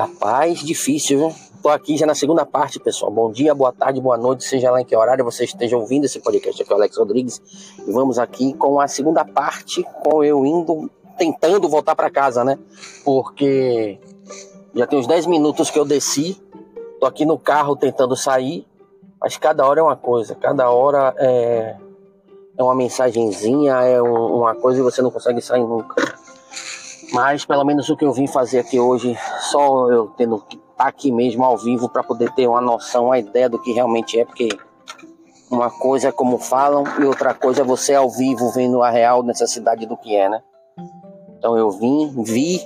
Rapaz, difícil, viu? Tô aqui já na segunda parte, pessoal. Bom dia, boa tarde, boa noite, seja lá em que horário você esteja ouvindo esse podcast. Aqui é o Alex Rodrigues e vamos aqui com a segunda parte, com eu indo, tentando voltar para casa, né? Porque já tem uns 10 minutos que eu desci, tô aqui no carro tentando sair, mas cada hora é uma coisa, cada hora é, é uma mensagenzinha, é um, uma coisa e você não consegue sair nunca. Mas pelo menos o que eu vim fazer aqui hoje, só eu tendo que estar tá aqui mesmo ao vivo para poder ter uma noção, uma ideia do que realmente é, porque uma coisa é como falam e outra coisa é você ao vivo vendo a real necessidade do que é, né? Então eu vim, vi,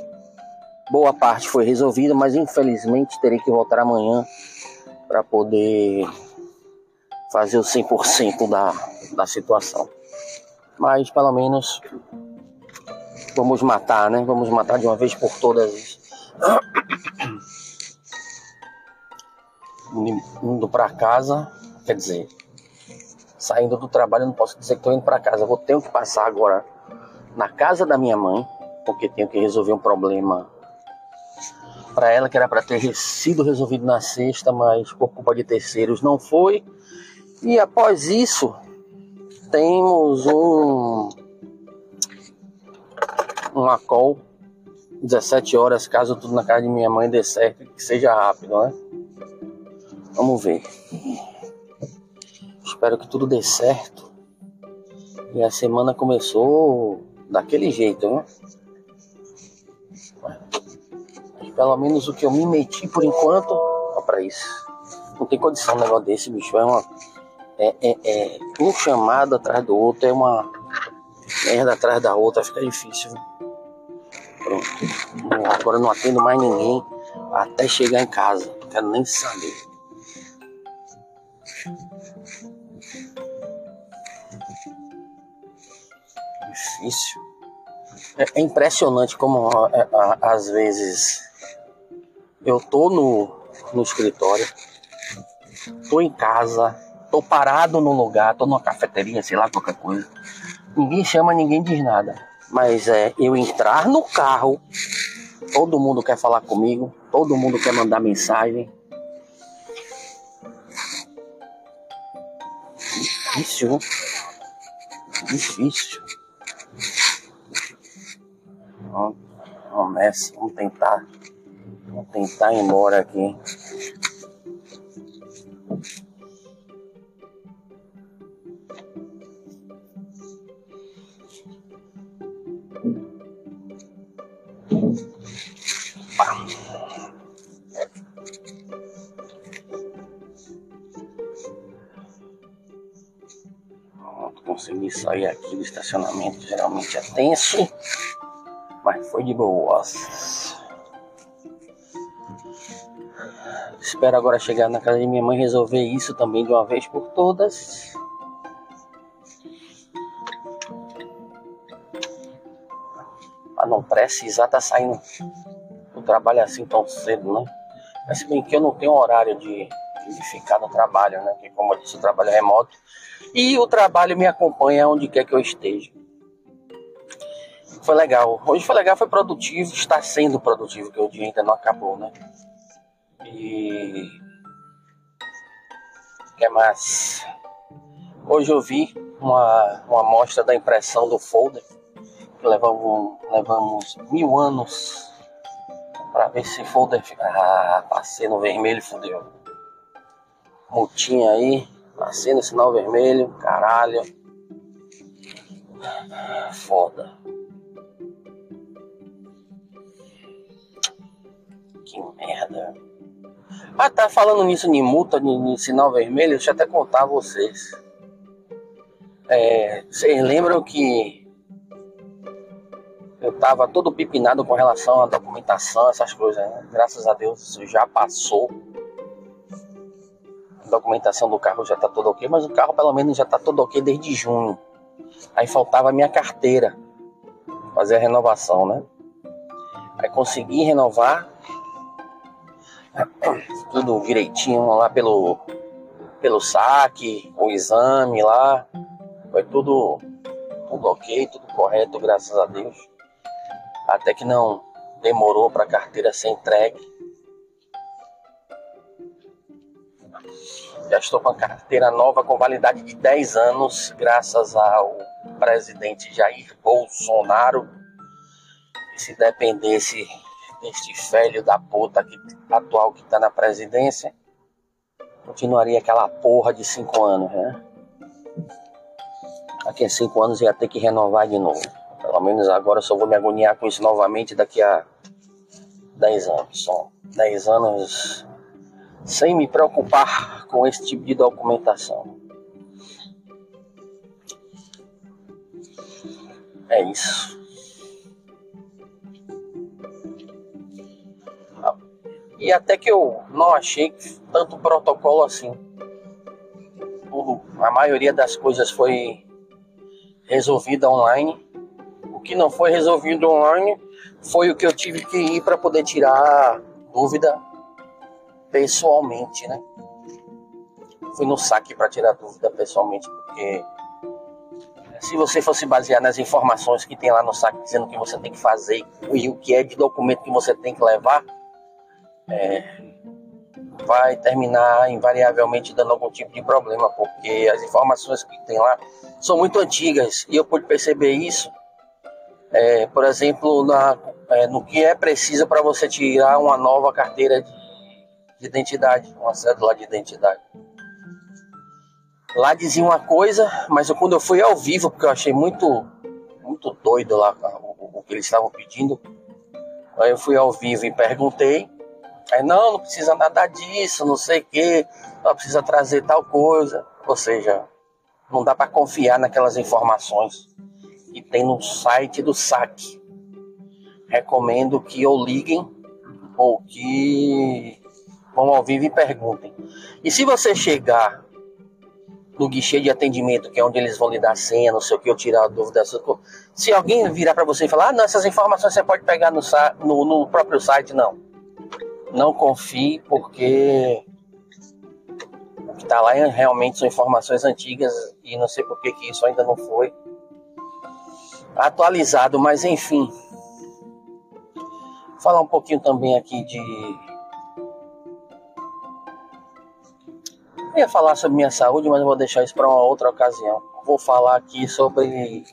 boa parte foi resolvida, mas infelizmente terei que voltar amanhã para poder fazer o 100% da, da situação. Mas pelo menos Vamos matar, né? Vamos matar de uma vez por todas. Indo para casa, quer dizer, saindo do trabalho, não posso dizer que estou indo para casa. Vou ter que passar agora na casa da minha mãe, porque tenho que resolver um problema para ela que era para ter sido resolvido na sexta, mas por culpa de terceiros não foi. E após isso, temos um uma call 17 horas, caso tudo na casa de minha mãe dê certo, que seja rápido, né? Vamos ver. Espero que tudo dê certo. E a semana começou daquele jeito, né? Pelo menos o que eu me meti por enquanto, ó pra isso. Não tem condição um negócio desse, bicho. É uma. É, é, é um chamado atrás do outro, é uma merda atrás da outra, fica difícil. Viu? Pronto. Agora não atendo mais ninguém até chegar em casa. Não quero nem saber. Difícil. É, é impressionante como é, às vezes eu tô no, no escritório, tô em casa, tô parado no lugar, tô numa cafeteria, sei lá, qualquer coisa. Ninguém chama, ninguém diz nada. Mas é eu entrar no carro, todo mundo quer falar comigo, todo mundo quer mandar mensagem. Difícil, difícil. Vamos, vamos tentar, vamos tentar ir embora aqui. Sair aqui do estacionamento, geralmente é tenso, mas foi de boas. Espero agora chegar na casa de minha mãe resolver isso também de uma vez por todas. Pra não precisar tá saindo do trabalho assim tão cedo, né? Mas se bem que eu não tenho horário de, de ficar no trabalho, né? Porque como eu disse, o trabalho é remoto. E o trabalho me acompanha onde quer que eu esteja. Foi legal. Hoje foi legal, foi produtivo, está sendo produtivo, que o dia ainda não acabou, né? E. O que mais? Hoje eu vi uma, uma amostra da impressão do folder. Levamos, levamos mil anos para ver se folder. Ah, passei no vermelho, fodeu. Multinha aí. Nasci no sinal vermelho, caralho. Foda. Que merda. Ah, tá falando nisso de multa, de, de sinal vermelho, deixa eu até contar a vocês. É, vocês lembram que eu tava todo pipinado com relação à documentação, essas coisas, né? Graças a Deus isso já passou documentação do carro já tá tudo ok, mas o carro pelo menos já tá tudo ok desde junho. Aí faltava a minha carteira, fazer a renovação, né? Aí consegui renovar tudo direitinho lá pelo pelo saque, o exame lá, foi tudo tudo ok, tudo correto, graças a Deus. Até que não demorou para a carteira ser entregue. Já estou com a carteira nova com validade de 10 anos, graças ao presidente Jair Bolsonaro. E se dependesse deste velho da puta que, atual que está na presidência, continuaria aquela porra de 5 anos, né? Daqui a 5 anos ia ter que renovar de novo. Pelo menos agora eu só vou me agoniar com isso novamente daqui a 10 anos. São 10 anos sem me preocupar com esse tipo de documentação. É isso. E até que eu não achei tanto protocolo assim. Tudo, a maioria das coisas foi resolvida online. O que não foi resolvido online foi o que eu tive que ir para poder tirar dúvida pessoalmente, né? Fui no saque para tirar dúvida pessoalmente, porque se você fosse basear nas informações que tem lá no saque dizendo o que você tem que fazer e o que é de documento que você tem que levar, é, vai terminar invariavelmente dando algum tipo de problema, porque as informações que tem lá são muito antigas e eu pude perceber isso, é, por exemplo, na, é, no que é preciso para você tirar uma nova carteira de de identidade, uma cédula de identidade. Lá dizia uma coisa, mas eu, quando eu fui ao vivo, porque eu achei muito, muito doido lá o, o que eles estavam pedindo, aí eu fui ao vivo e perguntei. Aí, não, não precisa nada disso, não sei o que, não precisa trazer tal coisa. Ou seja, não dá para confiar naquelas informações que tem no site do SAC. Recomendo que ou liguem ou que vão ao vivo e perguntem. E se você chegar no guichê de atendimento, que é onde eles vão lhe dar senha, não sei o que, eu tirar a dúvida. Se alguém virar para você e falar, ah, não, essas informações você pode pegar no, no, no próprio site, não. Não confie, porque o que está lá é, realmente são informações antigas e não sei por que, que isso ainda não foi atualizado, mas enfim. Falar um pouquinho também aqui de Eu ia falar sobre minha saúde, mas eu vou deixar isso para uma outra ocasião. Vou falar aqui sobre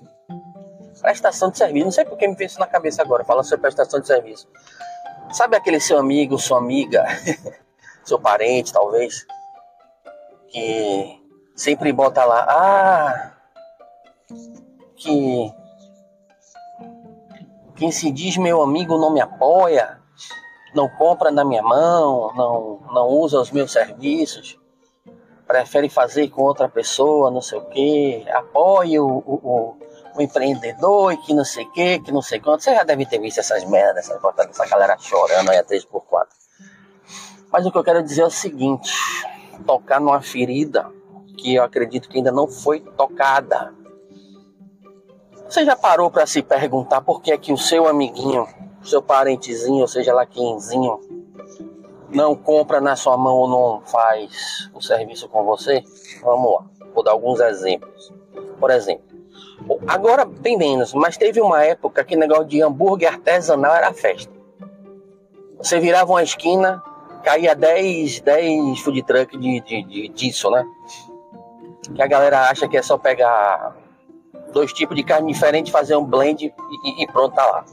prestação de serviço. Não sei porque me veio isso na cabeça agora, falar sobre prestação de serviço. Sabe aquele seu amigo, sua amiga, seu parente, talvez, que sempre bota lá, ah, que quem se diz meu amigo não me apoia, não compra na minha mão, não, não usa os meus serviços prefere fazer com outra pessoa, não sei o que, apoie o, o, o, empreendedor e que não sei o que, que não sei quanto. Você já deve ter visto essas merdas, essa, essa galera chorando aí a 3x4. Mas o que eu quero dizer é o seguinte: tocar numa ferida que eu acredito que ainda não foi tocada. Você já parou para se perguntar por que é que o seu amiguinho, seu parentezinho, ou seja lá quemzinho, não compra na sua mão ou não faz o serviço com você? Vamos lá, vou dar alguns exemplos. Por exemplo, agora bem menos, mas teve uma época que negócio de hambúrguer artesanal era festa. Você virava uma esquina, caía 10, 10 food truck de, de, de, disso, né? Que a galera acha que é só pegar dois tipos de carne diferentes, fazer um blend e, e pronto, tá lá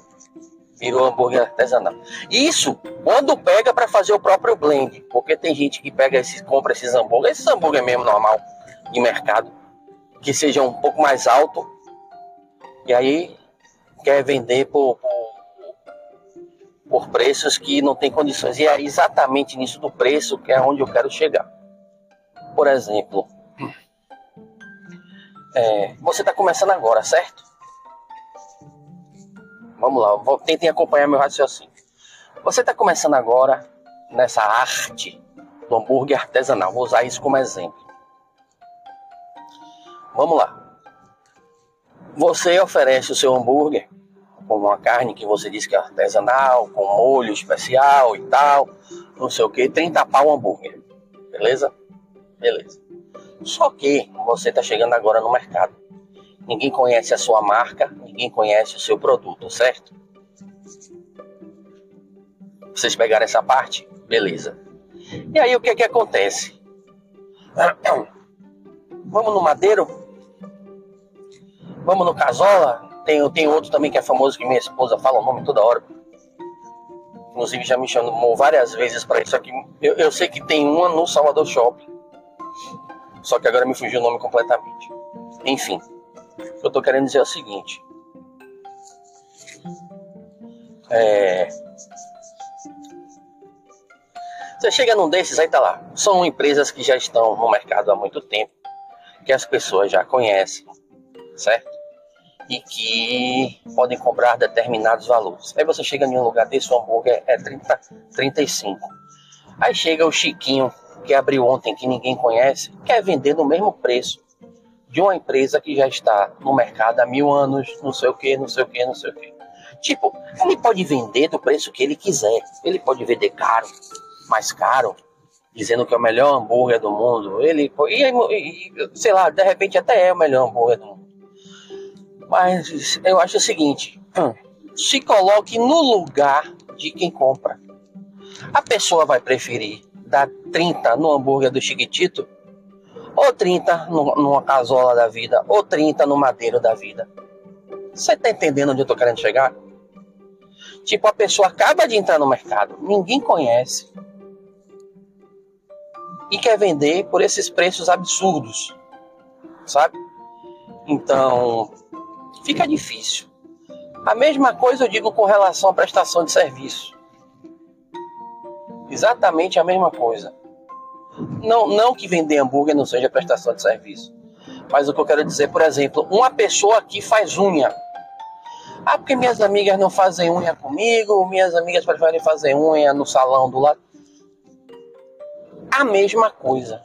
virou hambúrguer artesanal. Isso quando pega para fazer o próprio blend, porque tem gente que pega esses, compra esses hambúrguer, esses hambúrguer mesmo normal de mercado, que seja um pouco mais alto, e aí quer vender por, por, por preços que não tem condições. E é exatamente nisso do preço que é onde eu quero chegar. Por exemplo, é, você está começando agora, certo? Vamos lá, tentem acompanhar meu raciocínio. Você está começando agora nessa arte do hambúrguer artesanal. Vou usar isso como exemplo. Vamos lá. Você oferece o seu hambúrguer com uma carne que você diz que é artesanal, com molho especial e tal, não sei o que, 30 pau o hambúrguer. Beleza? Beleza. Só que você está chegando agora no mercado. Ninguém conhece a sua marca, ninguém conhece o seu produto, certo? Vocês pegaram essa parte? Beleza. E aí o que é que acontece? Vamos no Madeiro? Vamos no Casola? Tem, tem outro também que é famoso que minha esposa fala o nome toda hora. Inclusive já me chamou várias vezes para isso aqui. Eu, eu sei que tem uma no Salvador Shopping. Só que agora me fugiu o nome completamente. Enfim, o que eu tô querendo dizer é o seguinte. É... Você chega num desses, aí tá lá. São empresas que já estão no mercado há muito tempo, que as pessoas já conhecem, certo? E que podem cobrar determinados valores. Aí você chega em um lugar desse, o hambúrguer é 30, 35. Aí chega o Chiquinho, que abriu ontem, que ninguém conhece, quer vender no mesmo preço de uma empresa que já está no mercado há mil anos, não sei o que, não sei o que, não sei o que. Tipo, ele pode vender do preço que ele quiser. Ele pode vender caro, mais caro, dizendo que é o melhor hambúrguer do mundo. Ele, e, e, sei lá, de repente até é o melhor hambúrguer do mundo. Mas eu acho o seguinte: hum, se coloque no lugar de quem compra. A pessoa vai preferir dar 30 no hambúrguer do Chiquitito, ou 30 no, numa casola da vida, ou 30 no madeiro da vida. Você tá entendendo onde eu tô querendo chegar? Tipo, a pessoa acaba de entrar no mercado, ninguém conhece, e quer vender por esses preços absurdos, sabe? Então, fica difícil. A mesma coisa eu digo com relação à prestação de serviço. Exatamente a mesma coisa. Não, não que vender hambúrguer não seja prestação de serviço. Mas o que eu quero dizer, por exemplo, uma pessoa que faz unha. Ah, porque minhas amigas não fazem unha comigo, minhas amigas preferem fazer unha no salão do lado a mesma coisa.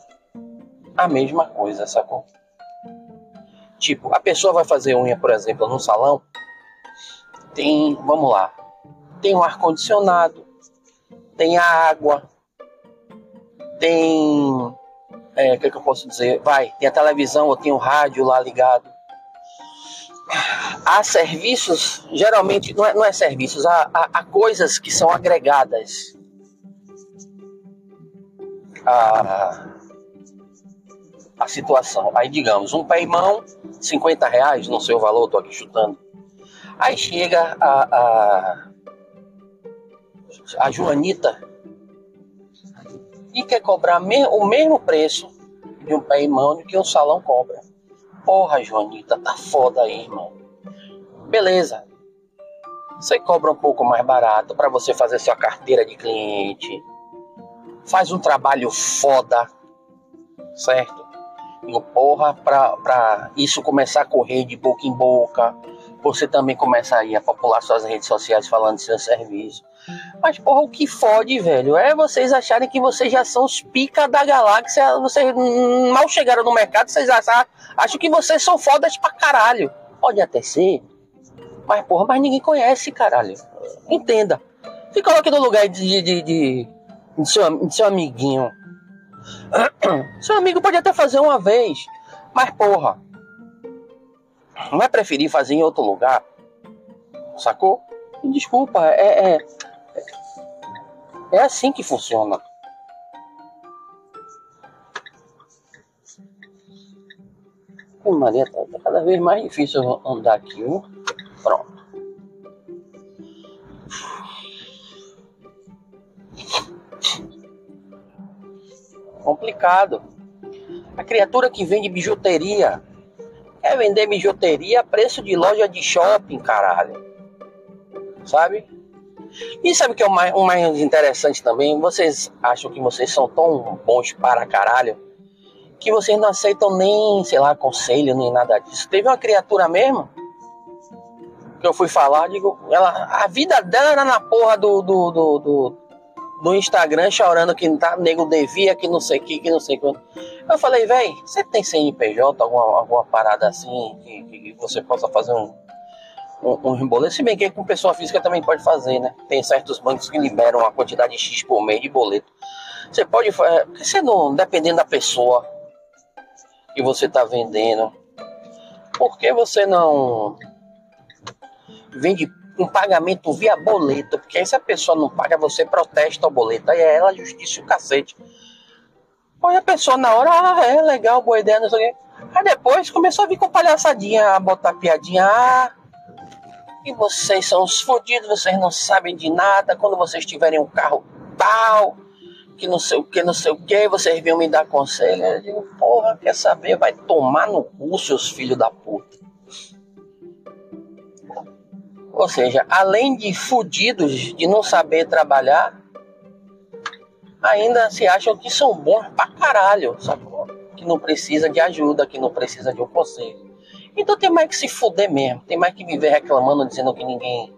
A mesma coisa, sacou? Tipo, a pessoa vai fazer unha, por exemplo, no salão. Tem, vamos lá, tem um ar-condicionado, tem a água, tem. É, o que, é que eu posso dizer? Vai, tem a televisão ou tem o rádio lá ligado. Há serviços, geralmente, não é, não é serviços, há, há, há coisas que são agregadas a, a situação. Aí, digamos, um pé mão, 50 reais, não sei o valor, tô aqui chutando. Aí chega a, a, a Joanita e quer cobrar o mesmo preço de um pé mão do que um salão cobra. Porra, Joanita, tá foda aí, irmão. Beleza. Você cobra um pouco mais barato para você fazer sua carteira de cliente faz um trabalho foda, certo? E porra, pra, pra isso começar a correr de boca em boca, você também começa aí a popular suas redes sociais falando de seu serviço. Mas, porra, o que fode, velho, é vocês acharem que vocês já são os pica da galáxia. Vocês mal chegaram no mercado, vocês acham, acham que vocês são fodas pra caralho. Pode até ser, mas, porra, mas ninguém conhece, caralho. Entenda. Se coloque no lugar de, de, de, de seu, de seu amiguinho. Seu amigo pode até fazer uma vez, mas porra, não é preferir fazer em outro lugar? Sacou? Desculpa, é, é, é assim que funciona. Maria, tá, cada vez mais difícil andar aqui, viu? Pronto. Complicado. A criatura que vende bijuteria quer vender bijuteria a preço de loja de shopping, caralho. Sabe? E sabe o que é o mais, o mais interessante também? Vocês acham que vocês são tão bons para caralho que vocês não aceitam nem, sei lá, conselho, nem nada disso. Teve uma criatura mesmo que eu fui falar, digo, ela, a vida dela era na porra do, do, do, do no Instagram chorando que tá, nego devia, que não sei o que, que não sei quando. Eu falei, velho, você tem CNPJ, alguma, alguma parada assim, que, que você possa fazer um, um, um boleto? Se bem que com pessoa física também pode fazer, né? Tem certos bancos que liberam uma quantidade X por mês de boleto. Você pode fazer, você não, dependendo da pessoa que você tá vendendo, por que você não vende um pagamento via boleto, porque aí se a pessoa não paga, você protesta o boleto, aí é ela justiça o cacete. Aí a pessoa na hora, ah, é legal, boa ideia, não sei o quê. Aí depois começou a vir com palhaçadinha, a botar piadinha. Ah, e vocês são os fodidos, vocês não sabem de nada. Quando vocês tiverem um carro tal, que não sei o que, não sei o que, vocês vinham me dar conselho. Eu digo, porra, quer saber? Vai tomar no cu, seus filhos da puta. Ou seja, além de fudidos de não saber trabalhar, ainda se acham que são bons pra caralho, sacou? Que não precisa de ajuda, que não precisa de um conselho. Então tem mais que se fuder mesmo, tem mais que viver reclamando, dizendo que ninguém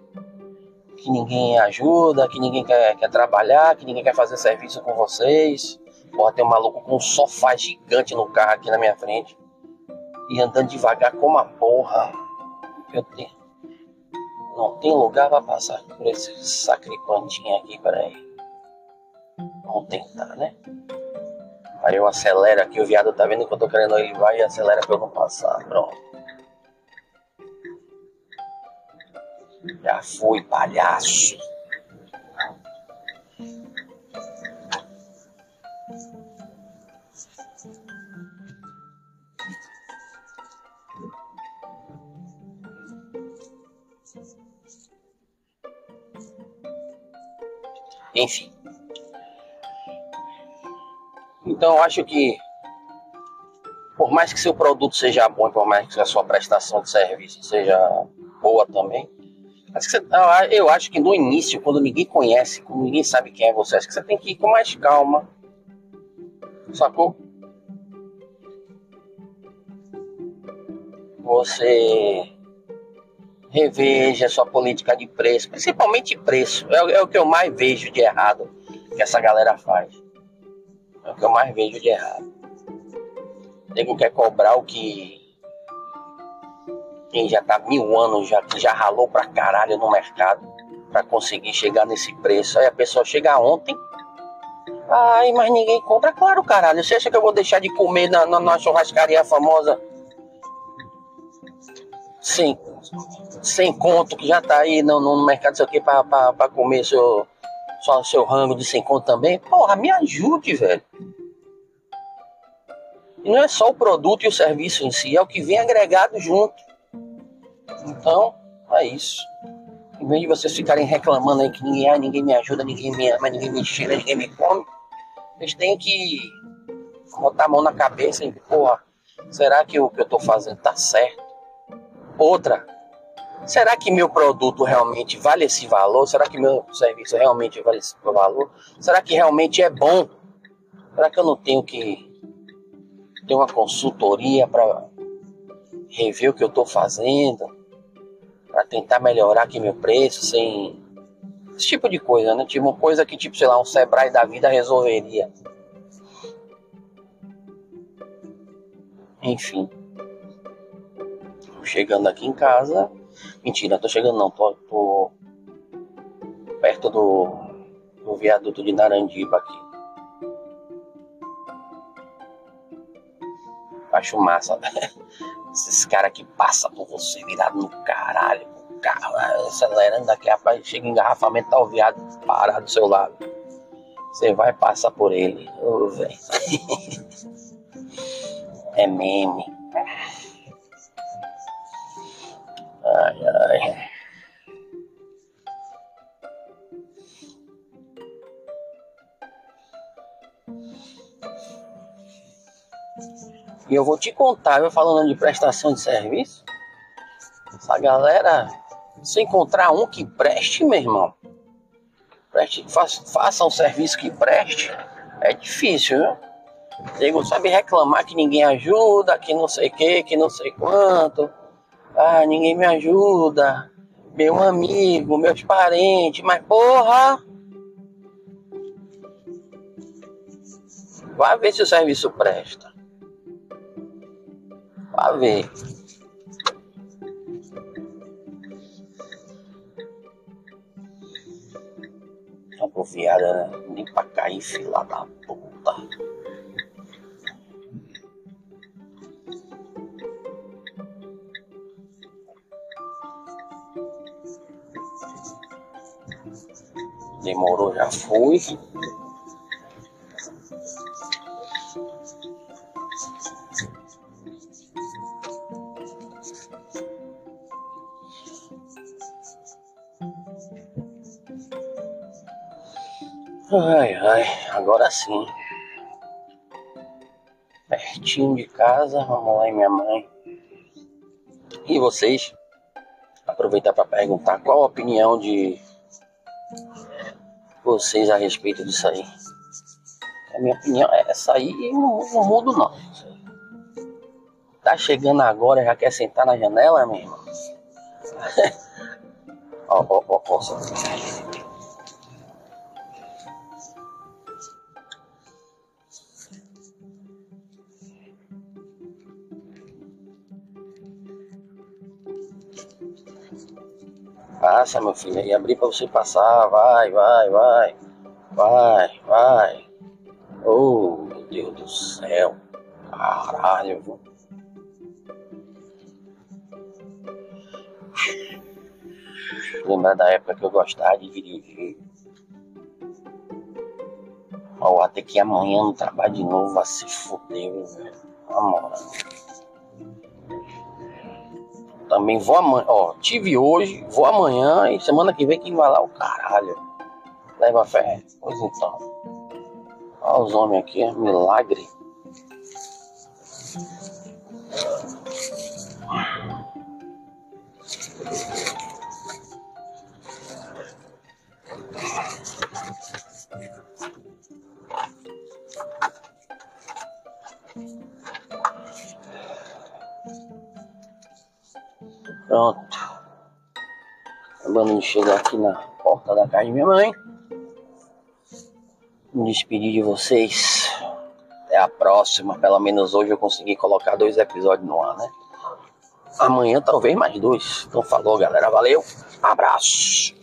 que ninguém ajuda, que ninguém quer, quer trabalhar, que ninguém quer fazer serviço com vocês. Porra, tem um maluco com um sofá gigante no carro aqui na minha frente. E andando devagar como a porra. Eu tenho. Não tem lugar pra passar por esse sacripantinho aqui, peraí. Vamos tentar, né? Aí eu acelero aqui, o viado tá vendo que eu tô querendo ele vai e acelera pra eu não passar. Pronto. Já fui, palhaço. Enfim. Então eu acho que por mais que seu produto seja bom, por mais que a sua prestação de serviço seja boa também, eu acho que no início, quando ninguém conhece, quando ninguém sabe quem é você, acho que você tem que ir com mais calma. Sacou? Você reveja sua política de preço, principalmente preço. É, é o que eu mais vejo de errado que essa galera faz. É o que eu mais vejo de errado. O nego quer cobrar o que quem já tá mil anos, já, que já ralou pra caralho no mercado para conseguir chegar nesse preço. Aí a pessoa chega ontem, ai, mas ninguém compra. Claro, caralho, você acha que eu vou deixar de comer na, na, na churrascaria famosa sem, sem conto, que já tá aí no, no mercado, sei o que, pra, pra, pra comer seu, só seu rango de sem conto também? Porra, me ajude, velho. E não é só o produto e o serviço em si, é o que vem agregado junto. Então, é isso. Em vez de vocês ficarem reclamando aí que ninguém, ah, ninguém me ajuda, ninguém me ama, ninguém me cheira, ninguém me come, vocês têm que botar a mão na cabeça e, porra, será que o que eu tô fazendo tá certo? Outra, será que meu produto realmente vale esse valor? Será que meu serviço realmente vale esse valor? Será que realmente é bom? Será que eu não tenho que ter uma consultoria para rever o que eu estou fazendo? Para tentar melhorar aqui meu preço, sem esse tipo de coisa, né? Tipo coisa que tipo, sei lá, um Sebrae da vida resolveria. Enfim. Chegando aqui em casa. Mentira, tô chegando não, tô, tô perto do, do viaduto de Narandiba aqui. Acho massa. Esses caras que passam por você virado no caralho, o carro acelerando daqui a pouco, chega engarrafamento, tá o viado parado do seu lado. Você vai passar por ele. Ô, é meme. Ai, ai. E eu vou te contar, eu falando de prestação de serviço, essa galera, se encontrar um que preste, meu irmão, preste, faça, faça um serviço que preste, é difícil, viu? Nego sabe reclamar que ninguém ajuda, que não sei o que, que não sei quanto. Ah, ninguém me ajuda. Meu amigo, meus parentes, mas porra! Vai ver se o serviço presta. Pra ver. Aproviada, né? Nem pra cair, fila da puta. Demorou, já foi. Ai, agora sim. Pertinho de casa, vamos lá, minha mãe. E vocês? Aproveitar para perguntar qual a opinião de vocês a respeito disso aí. A minha opinião é essa aí e não mudo não. Tá chegando agora já quer sentar na janela, meu irmão? ó, ó, ó, ó. Passa, meu filho, aí abrir pra você passar, vai, vai, vai, vai, vai. Oh, meu Deus do céu, caralho, viu? Lembrar da época que eu gostava de dirigir. Ó, até que amanhã no trabalho de novo vai se fuder, velho. Amor. Também vou amanhã, ó, tive hoje, vou amanhã e semana que vem quem vai lá o caralho. Leva fé. Pois então. Olha os homens aqui, é milagre. Pronto. Acabando de chegar aqui na porta da casa de minha mãe. Me despedir de vocês. Até a próxima. Pelo menos hoje eu consegui colocar dois episódios no ar, né? Amanhã talvez mais dois. Então falou, galera. Valeu. Abraço.